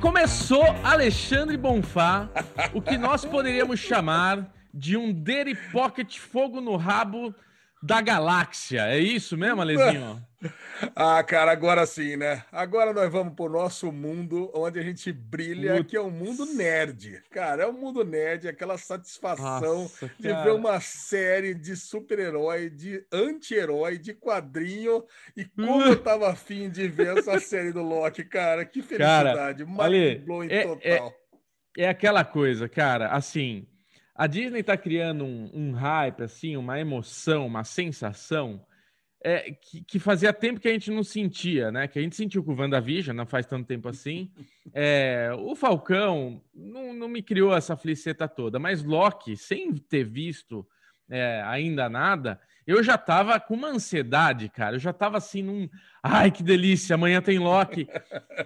começou Alexandre Bonfá, o que nós poderíamos chamar de um Dairy Pocket Fogo no Rabo da galáxia. É isso mesmo, Alezinho? ah, cara, agora sim, né? Agora nós vamos pro nosso mundo onde a gente brilha, Putz. que é o mundo nerd. Cara, é o mundo nerd, aquela satisfação Nossa, de ver uma série de super-herói, de anti-herói, de quadrinho. E como eu tava afim de ver essa série do Loki, cara. Que felicidade. Cara, ali, é, total. É, é aquela coisa, cara, assim a Disney está criando um, um, hype, assim, uma emoção, uma sensação é, que, que, fazia tempo que a gente não sentia, né? Que a gente sentiu com o WandaVision, não faz tanto tempo assim. É, o Falcão não, não, me criou essa fliceta toda, mas Loki, sem ter visto é, ainda nada, eu já tava com uma ansiedade, cara. Eu já tava assim num. Ai, que delícia, amanhã tem Loki.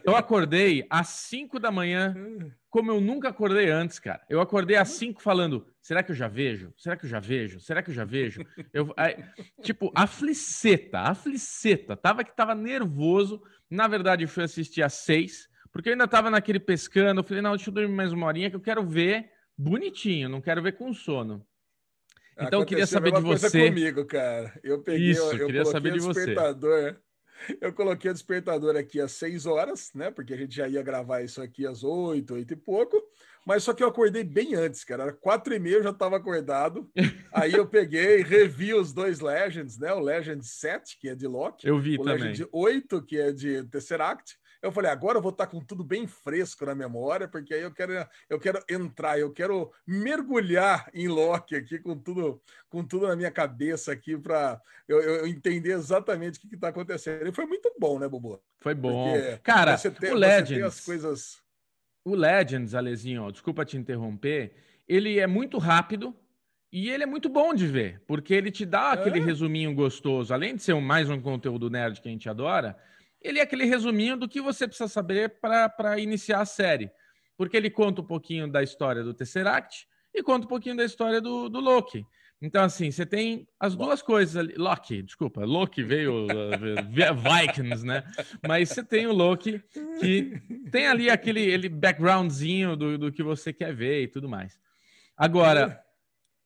Eu acordei às 5 da manhã, como eu nunca acordei antes, cara. Eu acordei às 5 falando: será que eu já vejo? Será que eu já vejo? Será que eu já vejo? Eu, aí, tipo, a fliceta, a fliceta. Tava que tava nervoso. Na verdade, eu fui assistir às 6, porque eu ainda tava naquele pescando. Eu falei: não, deixa eu dormir mais uma horinha que eu quero ver bonitinho, não quero ver com sono. Então eu queria saber de você. comigo, cara. Eu peguei, Isso, eu, eu queria saber de despertador. Você. Eu coloquei o despertador aqui às 6 horas, né? Porque a gente já ia gravar isso aqui às 8, 8 e pouco. Mas só que eu acordei bem antes, cara. Era 4 e meia, eu já estava acordado. Aí eu peguei, revi os dois Legends, né? O Legend 7, que é de Loki. Eu vi o também. O Legend 8, que é de Tesseract. Eu falei, agora eu vou estar com tudo bem fresco na memória, porque aí eu quero, eu quero entrar, eu quero mergulhar em Loki aqui com tudo, com tudo na minha cabeça aqui para eu, eu, entender exatamente o que está acontecendo. E foi muito bom, né, Bubu? Foi bom. Porque Cara, tem, o Legends, as coisas. O Legends, Alezinho, desculpa te interromper, ele é muito rápido. E ele é muito bom de ver, porque ele te dá aquele é. resuminho gostoso. Além de ser mais um conteúdo nerd que a gente adora, ele é aquele resuminho do que você precisa saber para iniciar a série. Porque ele conta um pouquinho da história do Tesseract e conta um pouquinho da história do, do Loki. Então, assim, você tem as duas coisas ali. Loki, desculpa, Loki veio uh, Vikings, né? Mas você tem o Loki que tem ali aquele ele backgroundzinho do, do que você quer ver e tudo mais. Agora,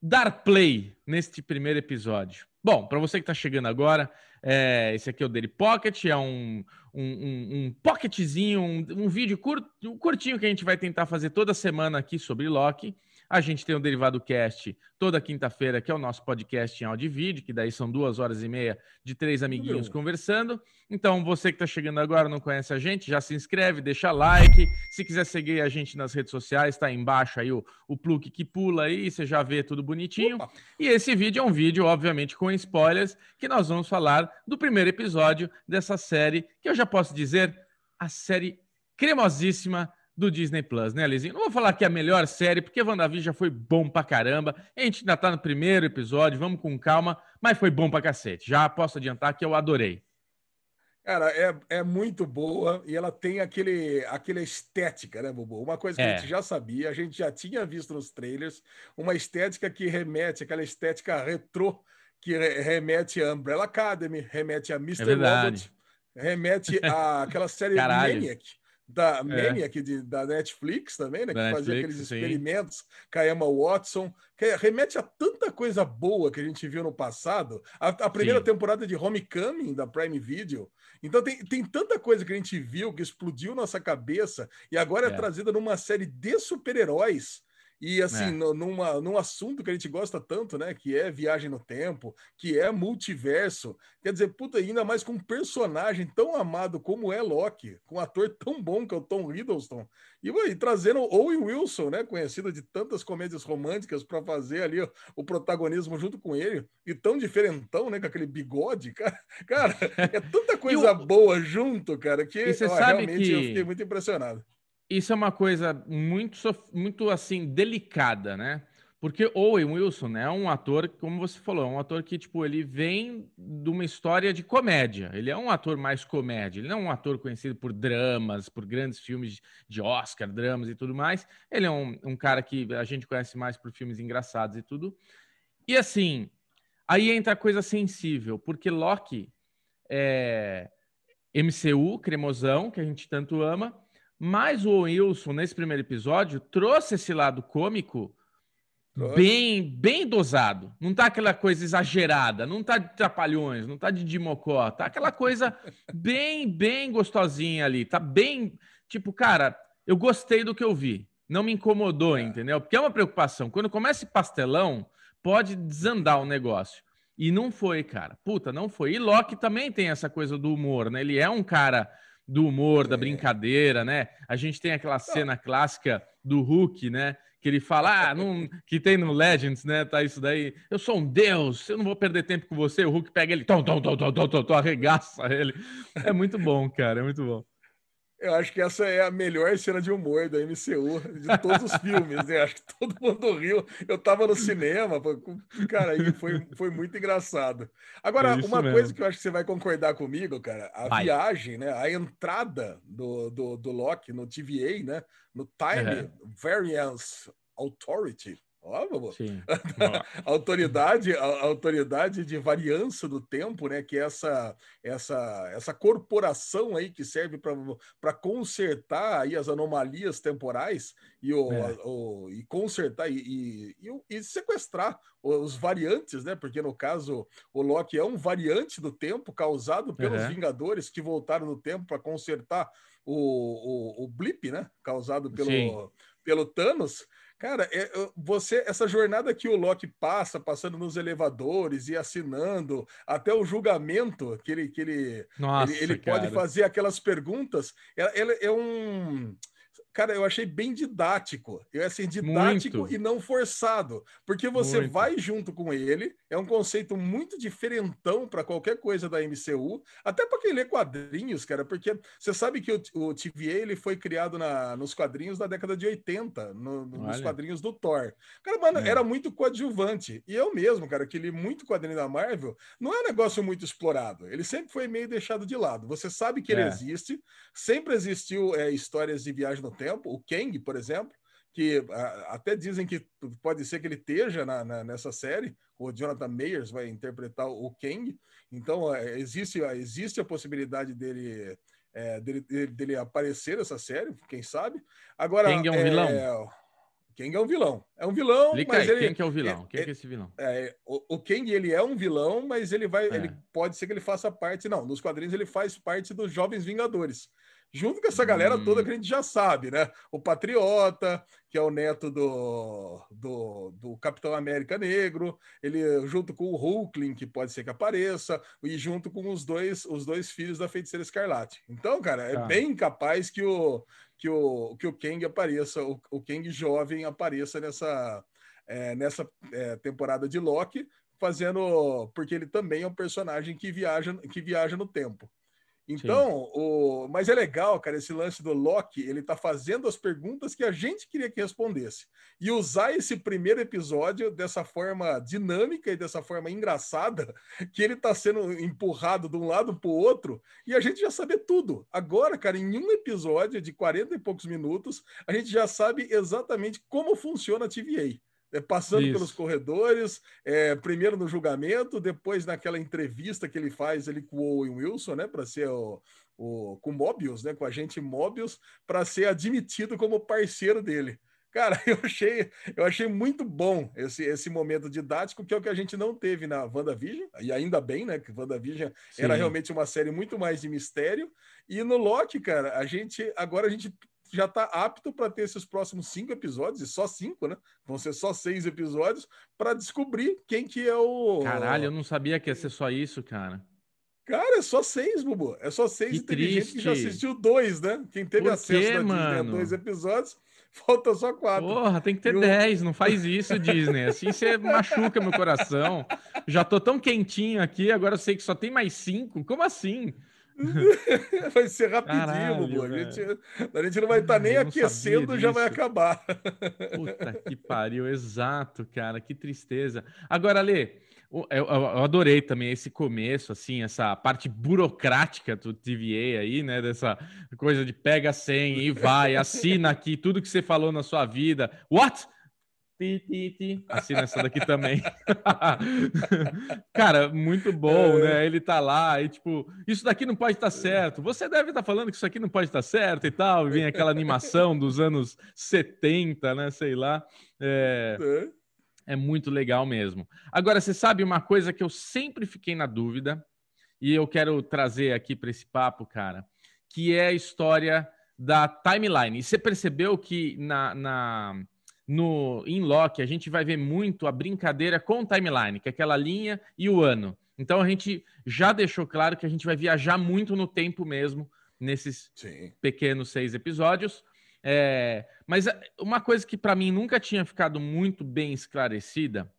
dar play neste primeiro episódio. Bom, para você que está chegando agora, é, esse aqui é o Daily Pocket, é um, um, um, um pocketzinho, um, um vídeo curto, curtinho que a gente vai tentar fazer toda semana aqui sobre Loki. A gente tem o Derivado Cast toda quinta-feira, que é o nosso podcast em áudio e vídeo, que daí são duas horas e meia de três amiguinhos conversando. Então, você que está chegando agora não conhece a gente, já se inscreve, deixa like. Se quiser seguir a gente nas redes sociais, está embaixo aí o, o plug que pula aí, você já vê tudo bonitinho. Opa. E esse vídeo é um vídeo, obviamente, com spoilers, que nós vamos falar do primeiro episódio dessa série, que eu já posso dizer, a série cremosíssima do Disney Plus, né, Lizinho? Não vou falar que é a melhor série, porque WandaVision já foi bom pra caramba. A gente ainda tá no primeiro episódio, vamos com calma, mas foi bom pra cacete. Já posso adiantar que eu adorei. Cara, é, é muito boa e ela tem aquele, aquele estética, né, Bubu? Uma coisa que é. a gente já sabia, a gente já tinha visto nos trailers, uma estética que remete, aquela estética retrô, que remete a Umbrella Academy, remete a Mr. É Robot, remete a aquela série Maniac da é. aqui de, da Netflix também, né? Da que Netflix, fazia aqueles sim. experimentos com a Emma Watson, que remete a tanta coisa boa que a gente viu no passado. A, a primeira sim. temporada de Homecoming da Prime Video. Então tem, tem tanta coisa que a gente viu que explodiu nossa cabeça e agora é, é trazida numa série de super-heróis e assim, é. numa, num assunto que a gente gosta tanto, né? Que é viagem no tempo, que é multiverso. Quer dizer, puta, ainda mais com um personagem tão amado como é Loki, com um ator tão bom que é o Tom Hiddleston. E, e trazendo Owen Wilson, né? Conhecido de tantas comédias românticas para fazer ali o, o, protagonismo junto com ele. E tão diferentão, né? Com aquele bigode, cara. Cara, é tanta coisa o... boa junto, cara, que ó, realmente que... eu fiquei muito impressionado isso é uma coisa muito, muito assim, delicada, né? Porque Owen Wilson né, é um ator, como você falou, é um ator que, tipo, ele vem de uma história de comédia. Ele é um ator mais comédia. Ele não é um ator conhecido por dramas, por grandes filmes de Oscar, dramas e tudo mais. Ele é um, um cara que a gente conhece mais por filmes engraçados e tudo. E assim, aí entra a coisa sensível, porque Loki é MCU, cremosão, que a gente tanto ama, Mas o Wilson, nesse primeiro episódio, trouxe esse lado cômico bem bem dosado. Não tá aquela coisa exagerada, não tá de trapalhões, não tá de dimocó, tá aquela coisa bem, bem gostosinha ali. Tá bem, tipo, cara, eu gostei do que eu vi. Não me incomodou, é. entendeu? Porque é uma preocupação. Quando começa esse pastelão, pode desandar o negócio. E não foi, cara. Puta, não foi. E Loki também tem essa coisa do humor, né? Ele é um cara do humor, da brincadeira, né? A gente tem aquela cena clássica do Hulk, né? Que ele fala, ah, não... que tem no Legends, né? Tá isso daí. Eu sou um deus, eu não vou perder tempo com você. O Hulk pega ele, tom, tom, tom, tom, tom, tom, tom arregaça ele. É muito bom, cara, é muito bom. Eu acho que essa é a melhor cena de humor da MCU, de todos os filmes, né? Acho que todo mundo riu. Eu tava no cinema, cara, aí foi, foi muito engraçado. Agora, é uma mesmo. coisa que eu acho que você vai concordar comigo, cara, a vai. viagem, né? A entrada do, do, do Loki no TVA, né? No Time uhum. Variance Authority, Ó, Sim. a autoridade, a autoridade de variância do tempo, né? Que é essa essa essa corporação aí que serve para consertar aí as anomalias temporais e o, é. o e consertar e, e, e, sequestrar os variantes, né? Porque no caso o Loki é um variante do tempo causado pelos uhum. Vingadores que voltaram no tempo para consertar o, o, o blip, né? Causado pelo, pelo Thanos. Cara, é, você essa jornada que o Loki passa, passando nos elevadores e assinando até o julgamento que ele que ele Nossa, ele, ele pode fazer aquelas perguntas, ela, ela é um cara, eu achei bem didático. Eu assim, didático muito. e não forçado, porque você muito. vai junto com ele. É um conceito muito diferentão para qualquer coisa da MCU, até para quem lê quadrinhos, cara, porque você sabe que o, o TVA ele foi criado na, nos quadrinhos da década de 80, no, nos quadrinhos do Thor. Cara, mano, é. era muito coadjuvante. E eu mesmo, cara, que li muito quadrinho da Marvel, não é um negócio muito explorado. Ele sempre foi meio deixado de lado. Você sabe que ele é. existe, sempre existiu é, histórias de viagem no tempo o Kang, por exemplo, que a, até dizem que pode ser que ele esteja na, na, nessa série, o Jonathan Mayers vai interpretar o Kang, então é, existe, existe a possibilidade dele, é, dele, dele, aparecer nessa série, quem sabe. Agora, Kang é um é, vilão? Kang é um vilão. É um vilão, Explica mas aí, ele... Quem que é o vilão? quem é, é esse vilão? É, o, o Kang, ele é um vilão, mas ele vai... Ele pode ser que ele faça parte... Não, nos quadrinhos ele faz parte dos Jovens Vingadores junto com essa galera hum. toda que a gente já sabe, né? O Patriota, que é o neto do, do, do Capitão América Negro, ele junto com o Hulkling, que pode ser que apareça, e junto com os dois, os dois filhos da Feiticeira Escarlate. Então, cara, é tá. bem capaz que o, que o, que o Kang apareça, o, o Kang jovem apareça nessa, é, nessa é, temporada de Loki, fazendo. Porque ele também é um personagem que viaja, que viaja no tempo. Então, o... mas é legal, cara, esse lance do Loki, ele tá fazendo as perguntas que a gente queria que respondesse. E usar esse primeiro episódio dessa forma dinâmica e dessa forma engraçada, que ele tá sendo empurrado de um lado pro outro, e a gente já sabe tudo. Agora, cara, em um episódio de 40 e poucos minutos, a gente já sabe exatamente como funciona a TVA passando Isso. pelos corredores, é, primeiro no julgamento, depois naquela entrevista que ele faz ali com o Owen Wilson, né, para ser o, o, com Mobius, né, com a gente Mobius, para ser admitido como parceiro dele. Cara, eu achei, eu achei muito bom esse, esse momento didático, que é o que a gente não teve na WandaVision, e ainda bem, né? Que WandaVision Sim. era realmente uma série muito mais de mistério. E no Loki, cara, a gente agora a gente já está apto para ter esses próximos cinco episódios, e só cinco, né? Vão ser só seis episódios, para descobrir quem que é o. Caralho, eu não sabia que ia ser só isso, cara. Cara, é só seis, Bubu. É só seis que e teve triste. gente que já assistiu dois, né? Quem teve Por acesso quê, Disney a dois episódios, falta só quatro. Porra, tem que ter dez, não faz isso, Disney. Assim você machuca meu coração. Já tô tão quentinho aqui, agora eu sei que só tem mais cinco. Como assim? vai ser rapidinho, Caralho, A gente, a gente não vai estar tá nem aquecendo, já vai acabar. Puta que pariu, exato, cara, que tristeza. Agora, Lê, eu, eu, adorei também esse começo, assim, essa parte burocrática do TVA aí, né? Dessa coisa de pega a senha e vai, assina aqui tudo que você falou na sua vida. What? Ti, ti, ti. Assina essa daqui também. Cara, muito bom, é. né? Ele tá lá e tipo, isso daqui não pode estar tá certo. Você deve estar tá falando que isso aqui não pode estar tá certo e tal. E vem aquela animação dos anos 70, né? Sei lá. É, é muito legal mesmo. Agora, você sabe uma coisa que eu sempre fiquei na dúvida e eu quero trazer aqui para esse papo, cara, que é a história da timeline. E você percebeu que na, na no em Loki a gente vai ver muito a brincadeira com timeline, que é aquela linha e o ano. Então a gente já deixou claro que a gente vai viajar muito no tempo mesmo nesses Sim. pequenos seis episódios. É, mas é, uma coisa que para mim nunca tinha ficado muito bem esclarecida,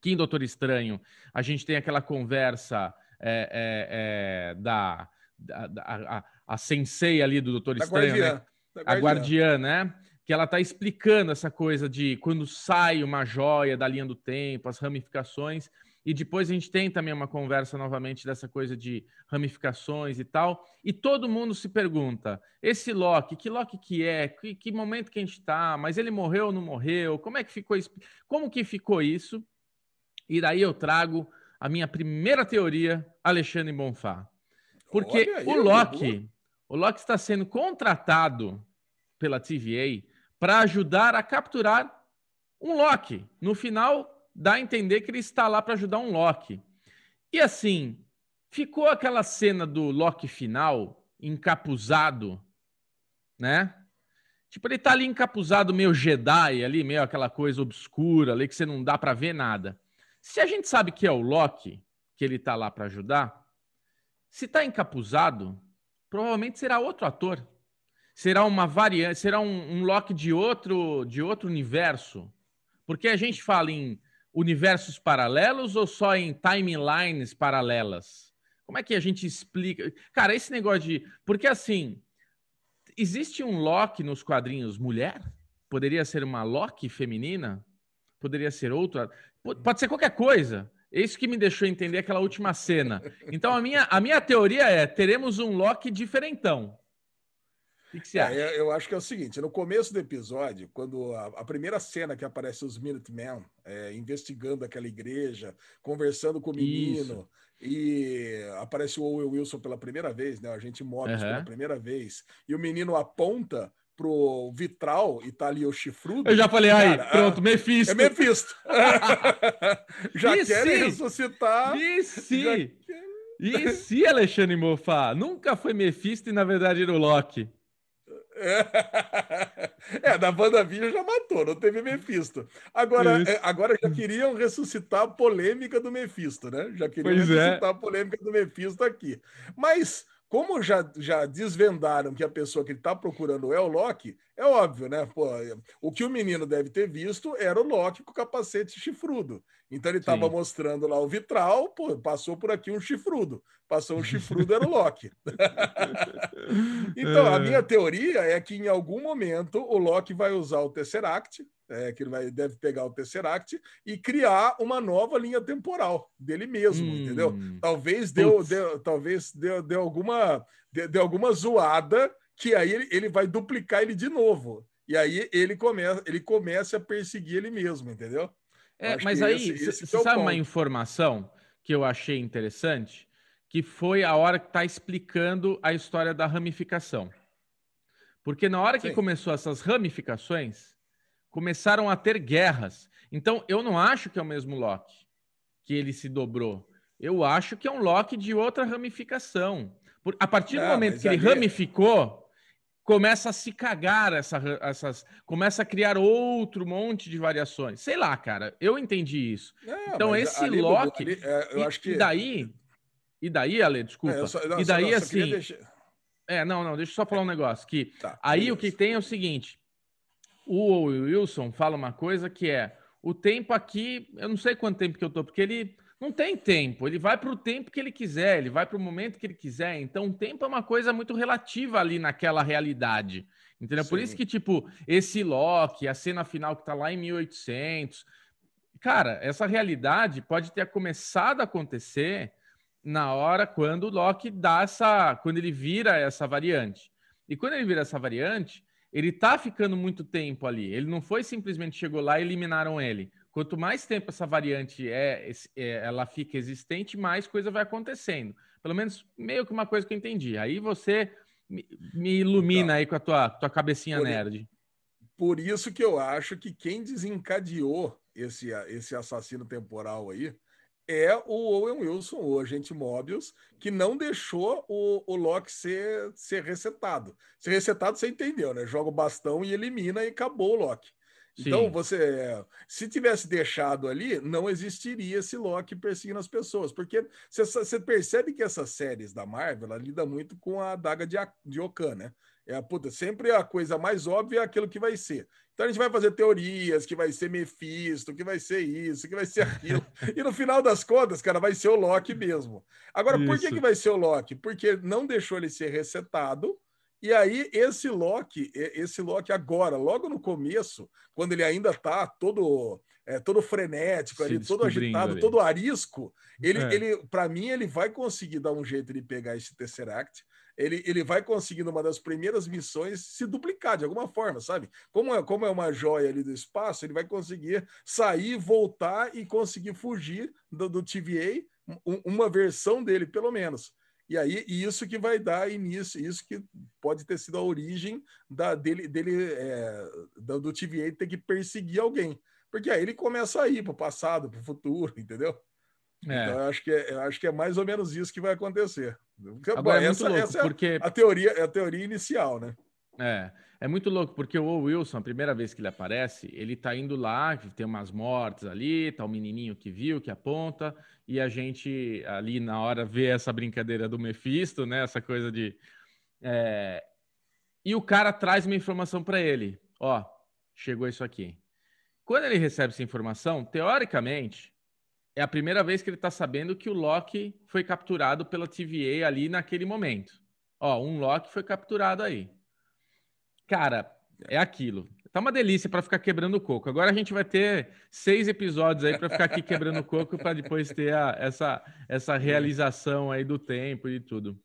que em Doutor Estranho a gente tem aquela conversa é, é, é da, da, da a, a, sensei ali do Doutor Estranho, né? guardiã, né? a guardiã, né? Que ela está explicando essa coisa de quando sai uma joia da linha do tempo, as ramificações, e depois a gente tem também uma conversa novamente dessa coisa de ramificações e tal, e todo mundo se pergunta, esse Loki, que Loki que é, que, que momento que a gente está, mas ele morreu ou não morreu, como é que ficou isso, como que ficou isso? E daí eu trago a minha primeira teoria, Alexandre Bonfá. Porque aí, o Loki, o Loki está sendo contratado pela TVA para ajudar a capturar um Loki. No final, dá a entender que ele está lá para ajudar um Loki. E assim, ficou aquela cena do Loki final, encapuzado, né? Tipo, ele tá ali encapuzado meio Jedi ali, meio aquela coisa obscura ali que você não dá para ver nada. Se a gente sabe que é o Loki, que ele tá lá para ajudar, se tá encapuzado, provavelmente será outro ator será uma variante, será um, um Loki de outro, de outro universo? Porque a gente fala em universos paralelos ou só em timelines paralelas? Como é que a gente explica? Cara, esse negócio de. Porque assim, existe um Loki nos quadrinhos mulher? Poderia ser uma Loki feminina? Poderia ser outra? Pode ser qualquer coisa. É isso que me deixou entender aquela última cena. Então, a minha, a minha teoria é: teremos um Loki diferentão. O que, você é, acha? É, eu acho que é o seguinte: no começo do episódio, quando a, a primeira cena que aparece os Minutemen é, investigando aquela igreja, conversando com o menino, Isso. e aparece o Owen Wilson pela primeira vez, né? A gente mostra uhum. pela primeira vez, e o menino aponta pro vitral e tá ali o chifrudo. Eu já falei, aí, pronto, Mephisto. É Mephisto. já e querem se? ressuscitar. E se? E se Alexandre Moffat nunca foi Mephisto e na verdade era o Loki? É, da WandaVision já matou, não teve Mephisto. Agora, é, agora já queriam ressuscitar a polêmica do Mephisto, né? Já queriam pois é. ressuscitar é. a polêmica do Mephisto aqui. Mas como já, já desvendaram que a pessoa que ele está procurando é o Loki, é óbvio, né? Pô, o que o menino deve ter visto era o Loki com o capacete chifrudo. Então ele estava mostrando lá o vitral, pô, passou por aqui um chifrudo. Passou um chifrudo, era o Loki. então, a minha teoria é que em algum momento o Loki vai usar o Tesseract, é, que ele vai, deve pegar o Tesseract e criar uma nova linha temporal dele mesmo, hum, entendeu? Talvez deu, deu, talvez deu, deu alguma deu, deu alguma zoada que aí ele, ele vai duplicar ele de novo. E aí ele começa, ele começa a perseguir ele mesmo, entendeu? É, mas aí, você é sabe ponto. uma informação que eu achei interessante? Que foi a hora que está explicando a história da ramificação. Porque na hora que Sim. começou essas ramificações, começaram a ter guerras. Então, eu não acho que é o mesmo Loki que ele se dobrou. Eu acho que é um Loki de outra ramificação. Por, a partir do momento que ele ramificou, começa a se cagar essa, essas. Começa a criar outro monte de variações. Sei lá, cara. Eu entendi isso. Não, então, esse ali, Loki. Ali, é, eu e, acho que... e daí. E daí, Ale, desculpa. É, só, não, e daí, só, assim. Deixar... É, não, não, deixa eu só falar um negócio. Que tá, aí beleza. o que tem é o seguinte: o Wilson fala uma coisa que é o tempo aqui, eu não sei quanto tempo que eu tô, porque ele não tem tempo, ele vai para o tempo que ele quiser, ele vai para o momento que ele quiser. Então, o tempo é uma coisa muito relativa ali naquela realidade. Entendeu? Sim. Por isso que, tipo, esse Loki, a cena final que tá lá em 1800. Cara, essa realidade pode ter começado a acontecer na hora quando o Loki dá essa. quando ele vira essa variante. E quando ele vira essa variante, ele tá ficando muito tempo ali. Ele não foi simplesmente chegou lá e eliminaram ele. Quanto mais tempo essa variante é, é, ela fica existente, mais coisa vai acontecendo. Pelo menos meio que uma coisa que eu entendi. Aí você me, me ilumina então, aí com a tua, tua cabecinha por, nerd. Por isso que eu acho que quem desencadeou esse, esse assassino temporal aí é o Owen Wilson, o agente Mobius, que não deixou o, o Loki ser, ser resetado. Ser resetado, você entendeu, né? Joga o bastão e elimina e acabou o Loki. Então, você, se tivesse deixado ali, não existiria esse Loki perseguindo as pessoas, porque você percebe que essas séries da Marvel ela lida muito com a adaga de, de Okan, né? É a puta, sempre a coisa mais óbvia é aquilo que vai ser. Então a gente vai fazer teorias que vai ser Mephisto, que vai ser isso, que vai ser aquilo. e no final das contas, cara, vai ser o Loki mesmo. Agora, isso. por que, que vai ser o Loki? Porque não deixou ele ser resetado. E aí, esse Loki, esse Loki agora, logo no começo, quando ele ainda tá todo, é, todo frenético, ali, todo agitado, ali. todo arisco, ele, é. ele para mim, ele vai conseguir dar um jeito de pegar esse Tesseract ele, ele vai conseguir, numa das primeiras missões, se duplicar de alguma forma, sabe? Como é, como é uma joia ali do espaço, ele vai conseguir sair, voltar e conseguir fugir do, do TVA, um, uma versão dele, pelo menos. E aí, isso que vai dar início, isso que pode ter sido a origem da, dele, dele é, do, do TVA ter que perseguir alguém. Porque aí ele começa a ir para o passado, para o futuro, entendeu? É. Então, eu acho, que é, eu acho que é mais ou menos isso que vai acontecer. Agora, Bom, é essa, louco, essa é porque... a teoria, é a teoria inicial, né? É, é muito louco, porque o Wilson, a primeira vez que ele aparece, ele tá indo lá, tem umas mortes ali, tá o menininho que viu, que aponta, e a gente ali na hora vê essa brincadeira do Mephisto, né? Essa coisa de. É... E o cara traz uma informação para ele: ó, chegou isso aqui. Quando ele recebe essa informação, teoricamente, é a primeira vez que ele está sabendo que o Loki foi capturado pela TVA ali naquele momento. Ó, um Loki foi capturado aí. Cara, é aquilo. Tá uma delícia para ficar quebrando o coco. Agora a gente vai ter seis episódios aí para ficar aqui quebrando o coco para depois ter a, essa, essa realização aí do tempo e tudo.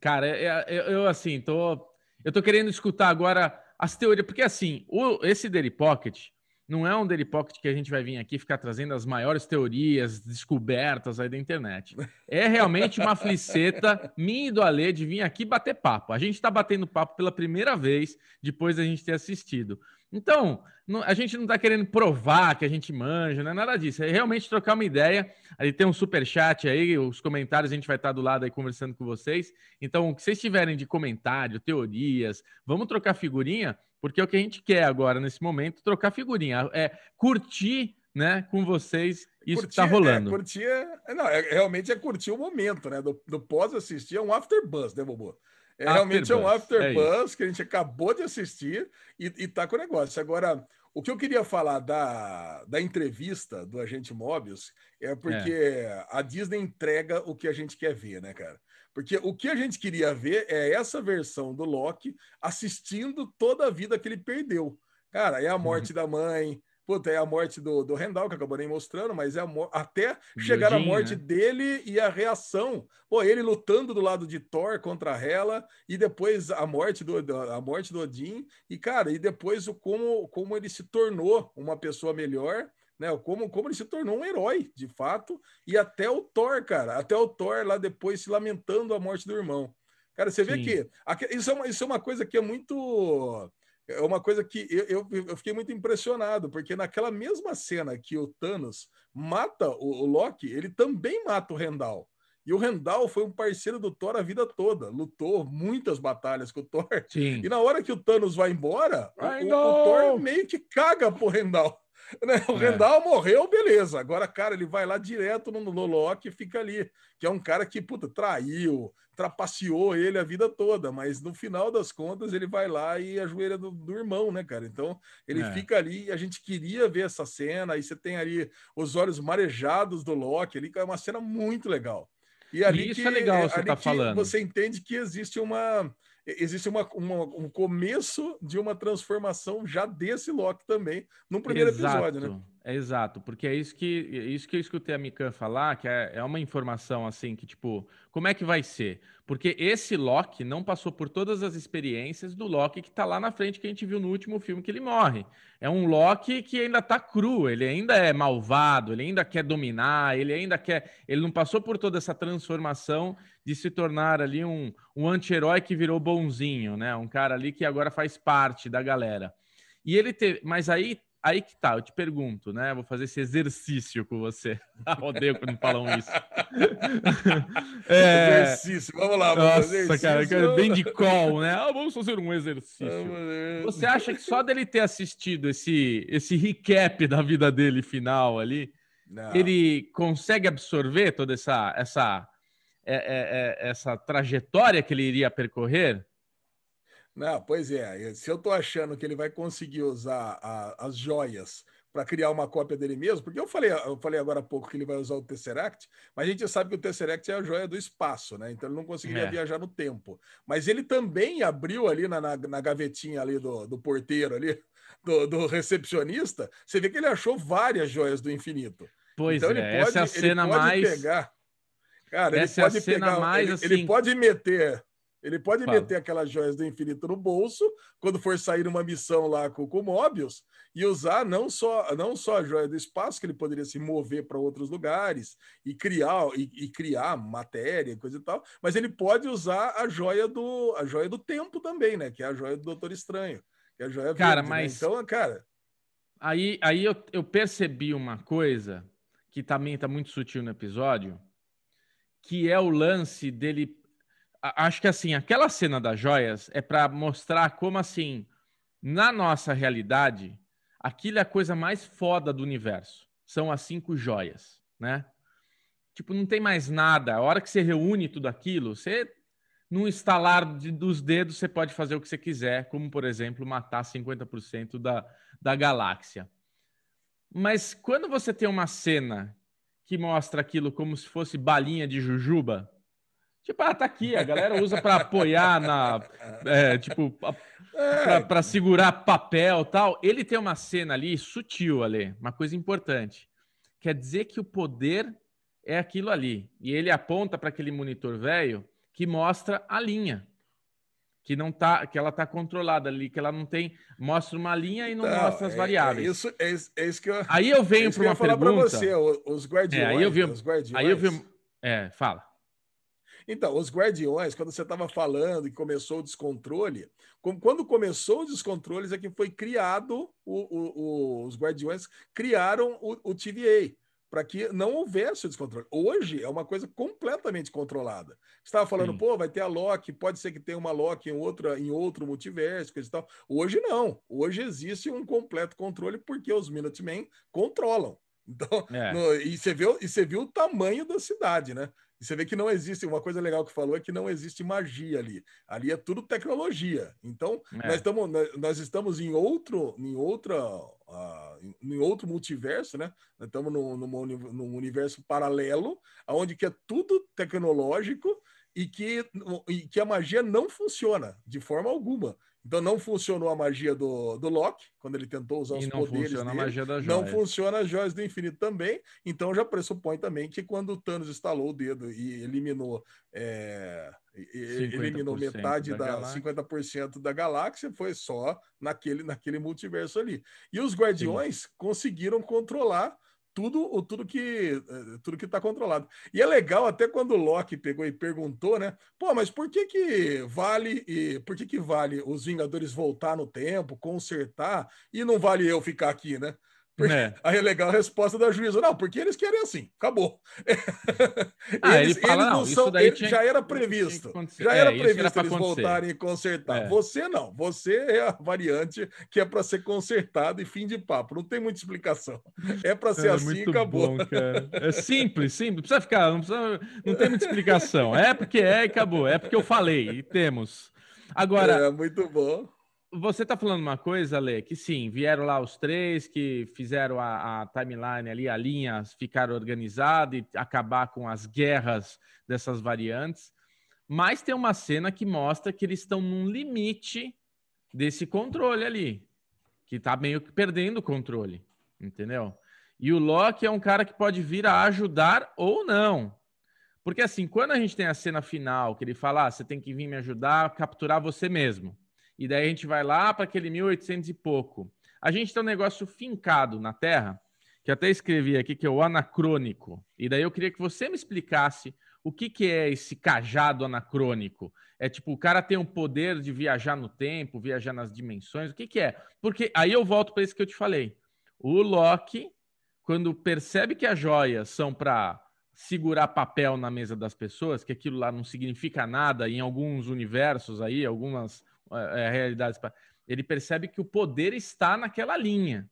Cara, é, é, eu, eu assim, tô, eu tô querendo escutar agora as teorias, porque assim, o, esse Daily Pocket, não é um Daily Pocket que a gente vai vir aqui ficar trazendo as maiores teorias, descobertas aí da internet. É realmente uma fliceta minha e do Alê de vir aqui bater papo. A gente está batendo papo pela primeira vez depois da gente ter assistido. Então, a gente não está querendo provar que a gente manja, não é nada disso. É realmente trocar uma ideia. Aí tem um super chat aí, os comentários a gente vai estar do lado aí conversando com vocês. Então, o que vocês tiverem de comentário, teorias, vamos trocar figurinha, porque é o que a gente quer agora nesse momento, trocar figurinha, é curtir, né, com vocês isso curtir, que tá rolando. É, curtir, é, não, é, realmente é curtir o momento, né, do, do pós assistir é um afterbuzz, né, Bobo? É, realmente é um afterbuzz é que a gente acabou de assistir e, e tá com o negócio. Agora, o que eu queria falar da, da entrevista do agente Mobius é porque é. a Disney entrega o que a gente quer ver, né, cara? Porque o que a gente queria ver é essa versão do Loki assistindo toda a vida que ele perdeu. Cara, é a morte da mãe, Puta, é a morte do, do Rendal, que acabou nem mostrando, mas é até chegar a morte né? dele e a reação. Pô, ele lutando do lado de Thor contra a Hela, e depois a morte do, a morte do Odin, e, cara, e depois o como, como ele se tornou uma pessoa melhor, né? Como, como ele se tornou um herói, de fato, e até o Thor, cara, até o Thor lá depois se lamentando a morte do irmão. Cara, você Sim. vê que isso é, uma, isso é uma coisa que é muito é uma coisa que eu, eu, eu, fiquei muito impressionado, porque naquela mesma cena que o Thanos mata o, o Loki, ele também mata o Rendal. E o Rendal foi um parceiro do Thor a vida toda, lutou muitas batalhas com o Thor. Sim. E na hora que o Thanos vai embora, o, o, o, Thor meio que caga pro Rendal. Né? O é. Rendal morreu, beleza. Agora, cara, ele vai lá direto no, Loki e fica ali. Que é um cara que, puta, traiu, trapaceou ele a vida toda, mas no final das contas ele vai lá e ajoelha do, do irmão, né, cara? Então ele é. fica ali e a gente queria ver essa cena. Aí você tem ali os olhos marejados do Loki ali, que é uma cena muito legal. E ali Isso que, é legal, você tá falando. Você entende que existe uma existe uma, uma, um começo de uma transformação já desse Loki também, no primeiro Exato. episódio, né? É exato, porque é isso que, é isso que eu escutei a Mikan falar, que é, é uma informação assim, que tipo, como é que vai ser? Porque esse Loki não passou por todas as experiências do Loki que tá lá na frente, que a gente viu no último filme que ele morre. É um Loki que ainda tá cru, ele ainda é malvado, ele ainda quer dominar, ele ainda quer. Ele não passou por toda essa transformação de se tornar ali um, um anti-herói que virou bonzinho, né? Um cara ali que agora faz parte da galera. E ele teve. Mas aí aí que tá, eu te pergunto, né? Vou fazer esse exercício com você. Ah, odeio quando falam isso. é... Exercício, vamos lá. Vamos Nossa, exercício. cara, bem de call, né? Ah, vamos fazer um exercício. Você acha que só dele ter assistido esse, esse recap da vida dele final ali, Não. ele consegue absorver toda essa, essa, é, é, é, essa trajetória que ele iria percorrer? Não, pois é. Se eu estou achando que ele vai conseguir usar a, as joias para criar uma cópia dele mesmo, porque eu falei, eu falei agora há pouco que ele vai usar o Tesseract, mas a gente sabe que o Tesseract é a joia do espaço, né? Então ele não conseguiria é. viajar no tempo. Mas ele também abriu ali na, na, na gavetinha ali do, do porteiro ali, do, do, recepcionista, você vê que ele achou várias joias do infinito. Pois então, é, pode, essa é a cena mais. Pegar, cara, essa ele pode é a cena pegar, mais ele, assim... ele pode meter ele pode Fala. meter aquelas joias do infinito no bolso quando for sair uma missão lá com, o Mobius e usar não só, não só a joia do espaço, que ele poderia se mover para outros lugares e criar e, e, criar matéria, coisa e tal, mas ele pode usar a joia do a joia do tempo também, né? Que é a joia do Doutor Estranho, que é a joia cara, verde, né? mas né? então, cara. Aí, aí eu, eu percebi uma coisa que também está muito sutil no episódio, que é o lance dele acho que assim, aquela cena das joias é para mostrar como assim, na nossa realidade, aquilo é a coisa mais foda do universo. São as cinco joias, né? Tipo, não tem mais nada. A hora que você reúne tudo aquilo, você num estalar de, dos dedos você pode fazer o que você quiser, como por exemplo, matar 50% da, da galáxia. Mas quando você tem uma cena que mostra aquilo como se fosse balinha de jujuba, Tipo, ah, tá aqui, a galera usa para apoiar na. É, tipo, para segurar papel tal. Ele tem uma cena ali sutil, ali, uma coisa importante. Quer dizer que o poder é aquilo ali. E ele aponta para aquele monitor velho que mostra a linha. Que não tá, que ela tá controlada ali, que ela não tem. Mostra uma linha e não, não mostra as é, variáveis. É isso, é, é, isso que eu. Aí eu venho é para uma pergunta. Você, os guardiões. É, aí eu vi, os guardiões. Aí eu vi. É, fala. Então, os guardiões, quando você estava falando e começou o descontrole, quando começou os descontroles é que foi criado, o, o, o, os guardiões criaram o, TVA, para que não houvesse o descontrole. Hoje é uma coisa completamente controlada. Você estava falando, Sim. pô, vai ter a Loki, pode ser que tenha uma Loki em, outra, em outro multiverso, coisa e tal. Hoje não. Hoje existe um completo controle porque os Minutemen controlam. Então, é. no, e, você viu, e você viu o tamanho da cidade, né? E você vê que não existe, uma coisa legal que falou é que não existe magia ali. Ali é tudo tecnologia. Então, é. nós, estamos, nós estamos em outro, em outra, uh, em outro multiverso, né? Nós estamos num, num, num universo paralelo, onde que é tudo tecnológico e que, e que a magia não funciona de forma alguma. Então não funcionou a magia do, do Loki, quando ele tentou usar e os poderes dele. A magia da não funciona as joias do infinito também. Então já pressupõe também que quando o Thanos estalou o dedo e eliminou, é, eliminou metade da, da 50% da galáxia, foi só naquele, naquele multiverso ali. E os Guardiões Sim. conseguiram controlar tudo tudo que eh, tudo que está controlado. E é legal até quando o Loki pegou e perguntou, né? Pô, mas por que que vale e por que que vale os Vingadores voltar no tempo, consertar e não vale eu ficar aqui, né? Porque, é. Aí é legal a resposta da juíza. Não, porque eles querem assim, acabou. Ah, eles, ele fala, eles não, não são, ele tinha, já era previsto. Já é, era previsto eles voltarem e consertar. É. Você não, você é a variante que é para ser consertado e fim de papo. Não tem muita explicação. É para ser é, assim e acabou. Bom, é simples, simples. Não precisa ficar, não, precisa, não tem muita explicação. É porque é e acabou. É porque eu falei e temos. Agora. É muito bom você está falando uma coisa, Lê, que sim, vieram lá os três que fizeram a, a timeline ali, a linha ficar organizada e acabar com as guerras dessas variantes. Mas tem uma cena que mostra que eles estão num limite desse controle ali, que está meio que perdendo o controle, entendeu? E o Loki é um cara que pode vir a ajudar ou não. Porque assim, quando a gente tem a cena final, que ele fala, ah, você tem que vir me ajudar a capturar você mesmo. E daí a gente vai lá para aquele 1800 e pouco. A gente tem um negócio fincado na Terra, que até escrevi aqui, que é o anacrônico. E daí eu queria que você me explicasse o que, que é esse cajado anacrônico? É tipo, o cara tem o poder de viajar no tempo, viajar nas dimensões, o que, que é? Porque aí eu volto para isso que eu te falei. O Loki quando percebe que as joias são para segurar papel na mesa das pessoas, que aquilo lá não significa nada em alguns universos aí, algumas é, realidades, ele percebe que o poder está naquela linha.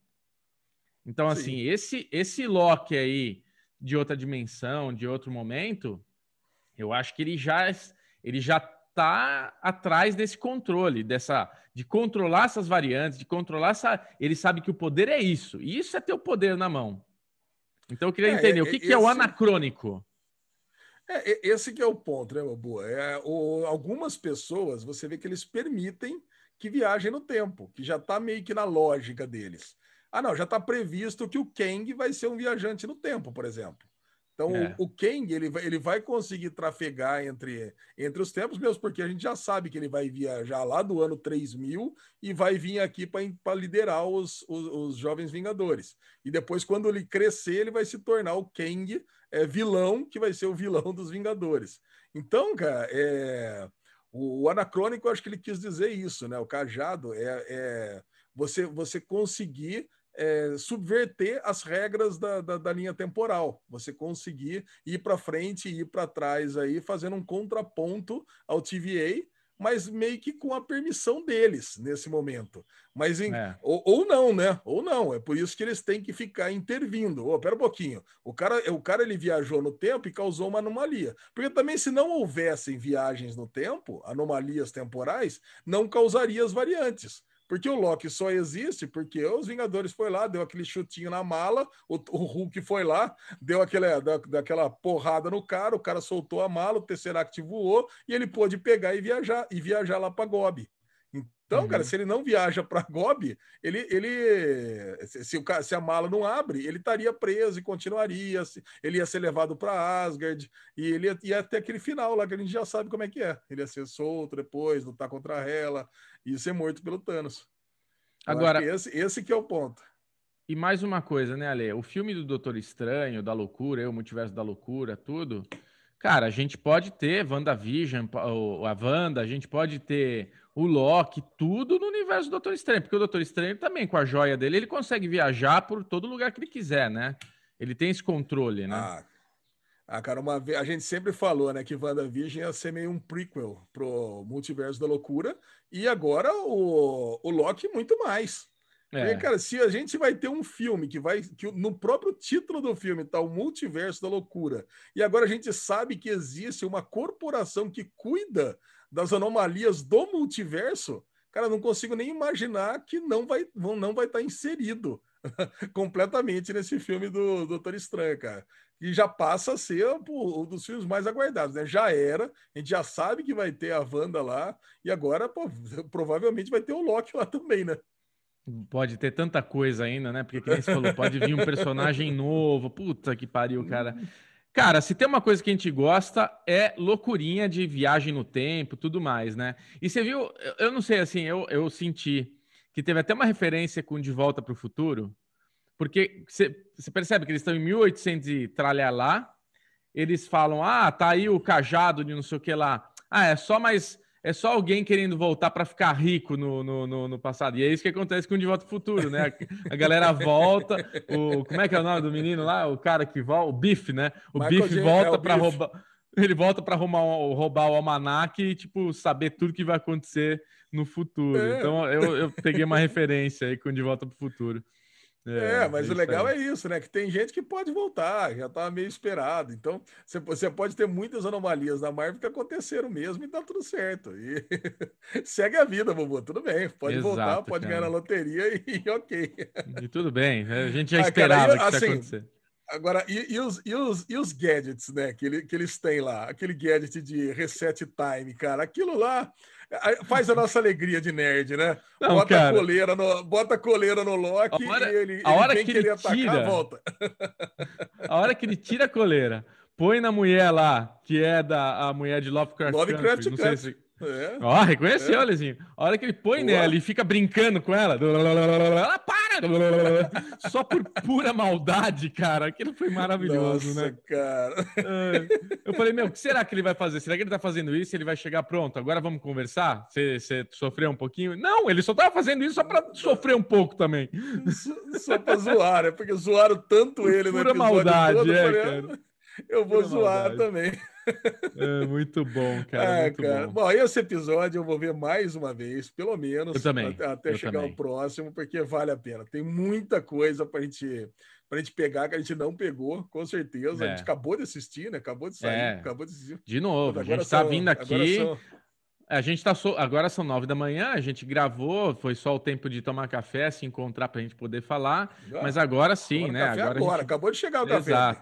Então, Sim. assim, esse esse Loki aí de outra dimensão, de outro momento, eu acho que ele já ele já está atrás desse controle, dessa de controlar essas variantes, de controlar essa. Ele sabe que o poder é isso, e isso é ter o poder na mão. Então eu queria é, entender é, o que, que, é o anacrônico. É, esse que é o ponto, né, Babu? É, o, algumas pessoas, você vê que eles permitem que viajem no tempo, que já está meio que na lógica deles. Ah, não, já está previsto que o Kang vai ser um viajante no tempo, por exemplo. Então, é. o, o Kang ele vai, ele vai conseguir trafegar entre, entre os tempos, mesmo porque a gente já sabe que ele vai viajar lá do ano 3000 e vai vir aqui para liderar os, os, os, Jovens Vingadores. E depois, quando ele crescer, ele vai se tornar o Kang é, vilão, que vai ser o vilão dos Vingadores. Então, cara, é, o, o anacrônico, eu acho que ele quis dizer isso, né? O cajado é, é você, você conseguir é, subverter as regras da, da, da, linha temporal. Você conseguir ir para frente e ir para trás aí, fazendo um contraponto ao TVA, mas meio que com a permissão deles nesse momento. Mas em, é. ou, ou, não, né? Ou não. É por isso que eles têm que ficar intervindo. Oh, pera um pouquinho. O cara, o cara ele viajou no tempo e causou uma anomalia. Porque também, se não houvessem viagens no tempo, anomalias temporais, não causaria as variantes. Porque o Loki só existe porque os Vingadores foi lá, deu aquele chutinho na mala, o, o Hulk foi lá, deu aquele, da, daquela porrada no cara, o cara soltou a mala, o Tesseract voou e ele pôde pegar e viajar e viajar lá para Gobi. Então, uhum. cara, se ele não viaja para Gobi, ele, ele se, o, se a mala não abre, ele estaria preso e continuaria, ele ia ser levado para Asgard e ele ia, ia até aquele final lá que a gente já sabe como é que é. Ele ia ser solto depois, lutar contra a Hela e ser morto pelo Thanos. Agora, esse, esse que é o ponto. E mais uma coisa, né, Ale? O filme do Doutor Estranho, da loucura, o multiverso da loucura, tudo. Cara, a gente pode ter WandaVision, a Wanda, a gente pode ter o Loki, tudo no universo do Doutor Estranho, porque o Doutor Estranho também, com a joia dele, ele consegue viajar por todo lugar que ele quiser, né? Ele tem esse controle, né? Ah, ah cara, uma vez, a gente sempre falou, né, que WandaVision ia ser meio um prequel pro multiverso da loucura, e agora o, o Loki muito mais. É. Porque, cara, se a gente vai ter um filme que vai. que no próprio título do filme tá o multiverso da loucura, e agora a gente sabe que existe uma corporação que cuida das anomalias do multiverso, cara, não consigo nem imaginar que não vai não vai estar tá inserido completamente nesse filme do Doutor Estranho, cara. E já passa a ser um dos filmes mais aguardados, né? Já era, a gente já sabe que vai ter a Wanda lá, e agora pô, provavelmente vai ter o Loki lá também, né? Pode ter tanta coisa ainda, né? Porque, como você falou, pode vir um personagem novo. Puta que pariu, cara. Cara, se tem uma coisa que a gente gosta é loucurinha de viagem no tempo, tudo mais, né? E você viu, eu não sei, assim, eu, eu senti que teve até uma referência com De Volta para o Futuro, porque você, percebe que eles estão em 1800 e tralhar lá, eles falam, ah, tá aí o cajado de não sei o que lá. Ah, é só mais é só alguém querendo voltar para ficar rico no, no, no, no, passado. E é isso que acontece com o De Volta ao Futuro, né? A galera volta. O, como é que é o nome do menino lá? O cara que volta, o Biff, né? O Biff volta é para roubar. Ele volta para roubar, roubar o almanac e, tipo, saber tudo que vai acontecer no futuro. É. Então, eu, eu peguei uma referência aí com De Volta para o Futuro. É, é, mas o legal é isso, né? Que tem gente que pode voltar, já tá meio esperado. Então, você, pode ter muitas anomalias na Marvel que aconteceram mesmo e tá tudo certo. E segue a vida, Bobo, tudo bem. Pode Exato, voltar, pode cara. ganhar na loteria e, e, ok. E tudo bem, a gente já ah, esperava cara, que isso assim, acontecer. Agora, e, e, os, e, os, e os gadgets, né? Que, ele, que eles têm lá? Aquele gadget de reset time, cara. Aquilo lá faz a nossa alegria de nerd, né? Não, bota, cara, a coleira no, bota a coleira no Loki hora, e ele, a hora ele vem que ele atacar, tira, volta. A hora que ele tira a coleira, põe na mulher lá, que é da a mulher de Lovecraft, Lovecraft Country, não sei se é. Ó, reconheceu, é. A hora que ele põe Boa. nela e fica brincando com ela, ela para! Só por pura maldade, cara. Aquilo foi maravilhoso, Nossa, né? cara. É. Eu falei, meu, o que será que ele vai fazer? Será que ele tá fazendo isso e ele vai chegar pronto? Agora vamos conversar? Você, você sofreu um pouquinho? Não, ele só tava fazendo isso só pra sofrer um pouco também. Só, só pra zoar, é porque zoaram tanto ele pura no episódio maldade, todo, é, cara. Eu vou zoar também. É muito bom, cara. É, muito cara. Bom. bom. esse episódio eu vou ver mais uma vez, pelo menos, eu também. até, até eu chegar também. ao próximo, porque vale a pena. Tem muita coisa para gente, a gente pegar que a gente não pegou, com certeza. É. A gente acabou de assistir, né? Acabou de sair, é. acabou de assistir. De novo, a gente está vindo aqui. São... A gente está so... agora são nove da manhã, a gente gravou, foi só o tempo de tomar café, se encontrar para a gente poder falar, ah, mas agora sim, agora né? Agora, agora gente... acabou de chegar o café.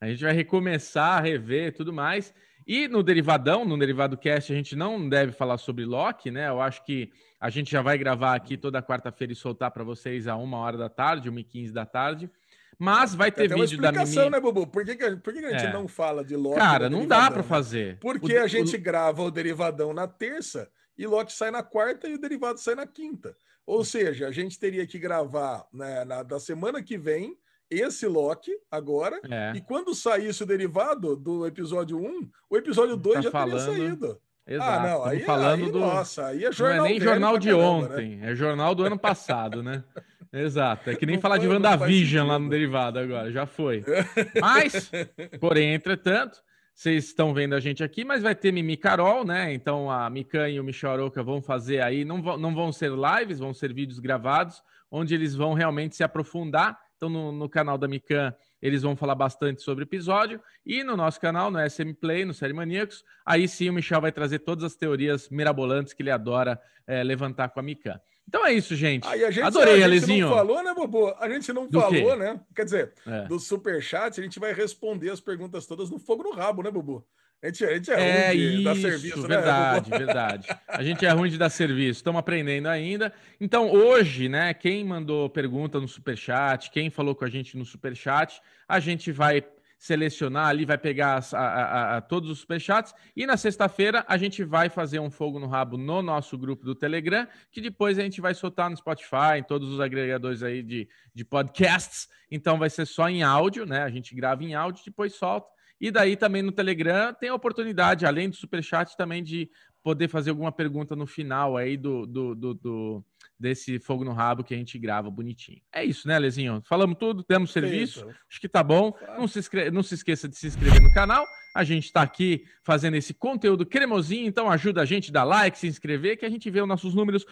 A gente vai recomeçar, rever tudo mais. E no Derivadão, no Derivado Cast, a gente não deve falar sobre Loki, né? Eu acho que a gente já vai gravar aqui toda quarta-feira e soltar para vocês a uma hora da tarde, uma e quinze da tarde. Mas vai ter vídeo da Mimi. né, Bubu? Por que, que, por que, que a gente é. não fala de Loki? Cara, não dá para fazer. Porque o, a gente o... grava o Derivadão na terça e Loki sai na quarta e o Derivado sai na quinta. Ou seja, a gente teria que gravar né, na, da semana que vem esse Loki agora. É. E quando saísse o derivado do episódio 1, o episódio 2 tá já falando... teria saído. Exato. Ah, não, aí, falando aí, do. Nossa, aí é jornal. Não é nem jornal de caramba, né? ontem, né? é jornal do ano passado, né? Exato. É que nem não falar foi, de WandaVision lá no derivado agora, já foi. Mas, porém, entretanto, vocês estão vendo a gente aqui, mas vai ter Mimi Carol, né? Então a Mikan e o Michel Aroca vão fazer aí, não vão, não vão ser lives, vão ser vídeos gravados, onde eles vão realmente se aprofundar então, no, no canal da Mican, eles vão falar bastante sobre o episódio. E no nosso canal, no SM Play, no Série Maníacos, aí sim o Michel vai trazer todas as teorias mirabolantes que ele adora é, levantar com a Mican. Então é isso, gente. Aí a gente Adorei, a gente Alezinho. não falou, né, Bobo? A gente não do falou, quê? né? Quer dizer, é. do superchat, a gente vai responder as perguntas todas no fogo no rabo, né, Bobo? A gente, a gente é, é ruim de isso, dar serviço, né? verdade, né? verdade. A gente é ruim de dar serviço, estamos aprendendo ainda. Então, hoje, né, quem mandou pergunta no Superchat, quem falou com a gente no Superchat, a gente vai selecionar ali, vai pegar a, a, a, todos os superchats e na sexta-feira a gente vai fazer um fogo no rabo no nosso grupo do Telegram, que depois a gente vai soltar no Spotify, em todos os agregadores aí de, de podcasts. Então vai ser só em áudio, né? A gente grava em áudio, depois solta. E daí também no Telegram tem a oportunidade, além do Superchat, também de poder fazer alguma pergunta no final aí do, do, do, do desse fogo no rabo que a gente grava bonitinho. É isso, né, Lezinho? Falamos tudo, temos serviço, acho que tá bom. Não se, inscre... não se esqueça de se inscrever no canal. A gente está aqui fazendo esse conteúdo cremosinho, então ajuda a gente, dá like, se inscrever, que a gente vê os nossos números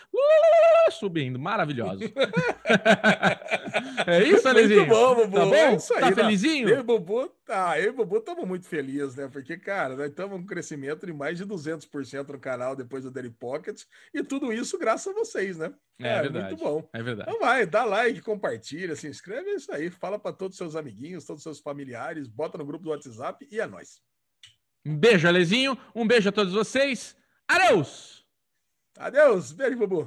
subindo. Maravilhoso. é isso, Alezinho? Muito bom, Bubu. Tá bom? É isso aí, tá felizinho? Eu e Bubu, tá, eu e Bubu estamos muito felizes, né? Porque, cara, nós estamos com um crescimento de mais de 200% no canal depois do Daily Pocket e tudo isso graças a vocês, né? É, é verdade. Muito bom. É verdade. Então vai, dá like, compartilha, se inscreve, é isso aí. Fala para todos os seus amiguinhos, todos os seus familiares, bota no grupo do WhatsApp e é nóis. Um beijo, Alezinho. Um beijo a todos vocês. Adeus! Adeus. Beijo, Bubu.